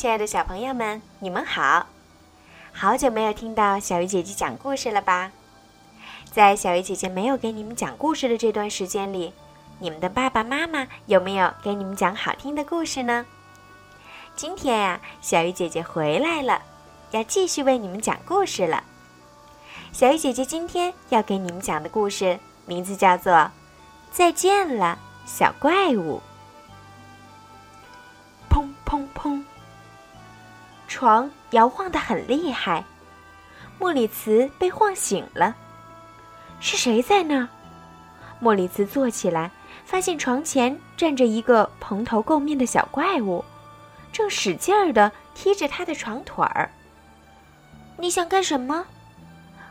亲爱的小朋友们，你们好！好久没有听到小鱼姐姐讲故事了吧？在小鱼姐姐没有给你们讲故事的这段时间里，你们的爸爸妈妈有没有给你们讲好听的故事呢？今天呀，小鱼姐姐回来了，要继续为你们讲故事了。小鱼姐姐今天要给你们讲的故事名字叫做《再见了，小怪物》。床摇晃得很厉害，莫里茨被晃醒了。是谁在那儿？莫里茨坐起来，发现床前站着一个蓬头垢面的小怪物，正使劲儿地踢着他的床腿儿。你想干什么？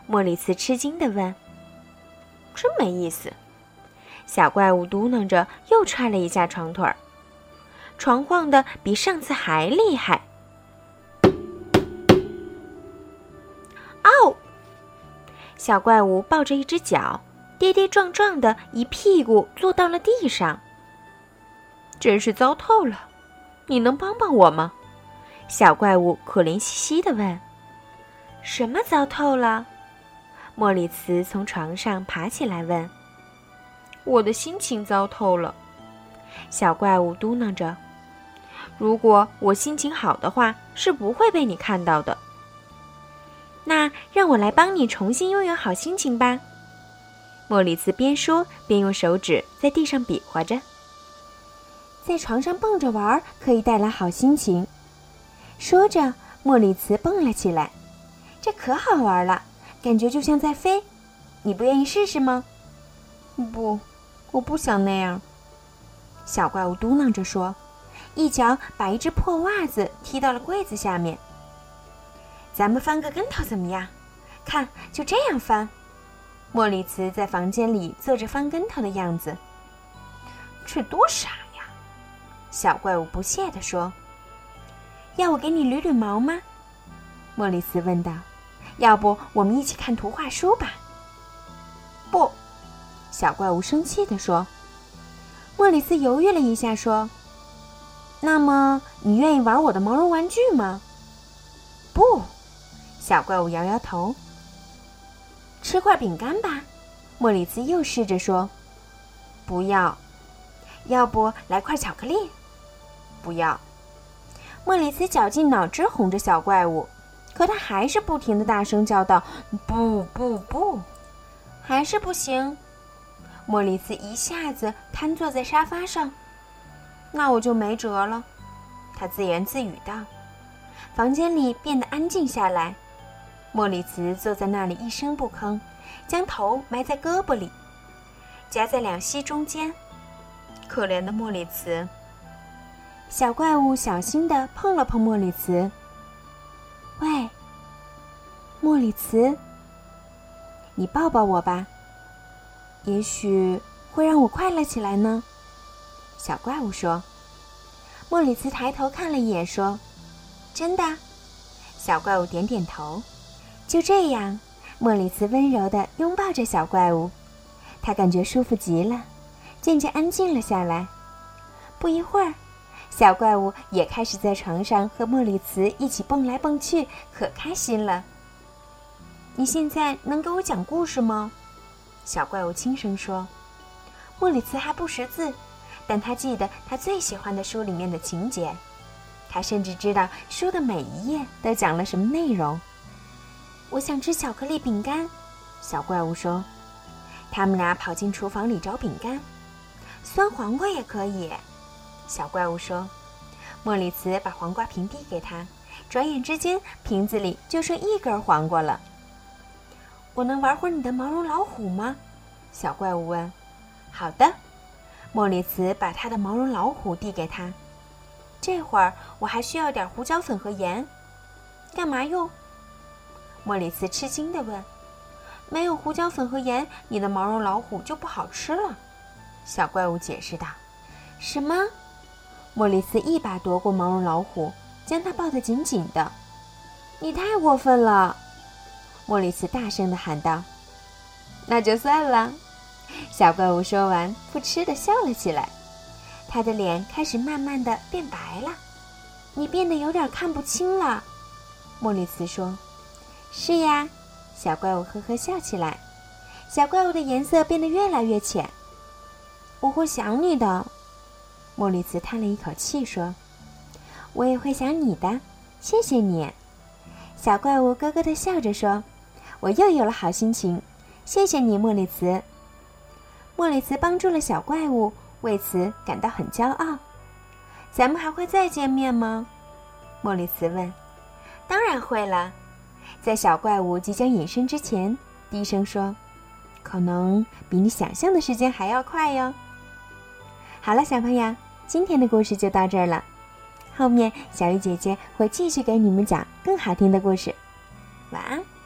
莫里茨吃惊地问。真没意思，小怪物嘟囔着，又踹了一下床腿儿。床晃得比上次还厉害。小怪物抱着一只脚，跌跌撞撞的一屁股坐到了地上。真是糟透了！你能帮帮我吗？小怪物可怜兮兮的问。什么糟透了？莫里茨从床上爬起来问。我的心情糟透了。小怪物嘟囔着。如果我心情好的话，是不会被你看到的。那让我来帮你重新拥有好心情吧。莫里茨边说边用手指在地上比划着。在床上蹦着玩可以带来好心情。说着，莫里茨蹦了起来，这可好玩了，感觉就像在飞。你不愿意试试吗？不，我不想那样。小怪物嘟囔着说。一脚把一只破袜子踢到了柜子下面。咱们翻个跟头怎么样？看，就这样翻。莫里茨在房间里做着翻跟头的样子。这多傻呀！小怪物不屑地说。要我给你捋捋毛吗？莫里茨问道。要不我们一起看图画书吧？不，小怪物生气地说。莫里斯犹豫了一下，说。那么，你愿意玩我的毛绒玩具吗？不，小怪物摇摇头。吃块饼干吧，莫里斯又试着说。不要，要不来块巧克力？不要。莫里斯绞尽脑汁哄着小怪物，可他还是不停的大声叫道：“不不不！”还是不行。莫里斯一下子瘫坐在沙发上。那我就没辙了，他自言自语道。房间里变得安静下来，莫里茨坐在那里一声不吭，将头埋在胳膊里，夹在两膝中间。可怜的莫里茨。小怪物小心地碰了碰莫里茨。喂，莫里茨，你抱抱我吧，也许会让我快乐起来呢。小怪物说：“莫里茨抬头看了一眼，说：‘真的。’小怪物点点头。就这样，莫里茨温柔地拥抱着小怪物，他感觉舒服极了，渐渐安静了下来。不一会儿，小怪物也开始在床上和莫里茨一起蹦来蹦去，可开心了。你现在能给我讲故事吗？”小怪物轻声说。莫里茨还不识字。但他记得他最喜欢的书里面的情节，他甚至知道书的每一页都讲了什么内容。我想吃巧克力饼干，小怪物说。他们俩跑进厨房里找饼干，酸黄瓜也可以，小怪物说。莫里茨把黄瓜瓶递给他，转眼之间瓶子里就剩一根黄瓜了。我能玩会儿你的毛绒老虎吗？小怪物问。好的。莫里茨把他的毛绒老虎递给他。这会儿我还需要点胡椒粉和盐，干嘛用？莫里斯吃惊地问。没有胡椒粉和盐，你的毛绒老虎就不好吃了。小怪物解释道。什么？莫里斯一把夺过毛绒老虎，将它抱得紧紧的。你太过分了！莫里斯大声地喊道。那就算了。小怪物说完，扑哧的笑了起来，他的脸开始慢慢的变白了。你变得有点看不清了。”莫里斯说。“是呀。”小怪物呵呵笑起来。小怪物的颜色变得越来越浅。我会想你的。莫里斯叹了一口气说：“我也会想你的。谢谢你。”小怪物咯咯的笑着说：“我又有了好心情。谢谢你，莫里茨。”莫里茨帮助了小怪物，为此感到很骄傲。咱们还会再见面吗？莫里茨问。“当然会了。”在小怪物即将隐身之前，低声说：“可能比你想象的时间还要快哟。”好了，小朋友，今天的故事就到这儿了。后面小鱼姐姐会继续给你们讲更好听的故事。晚安。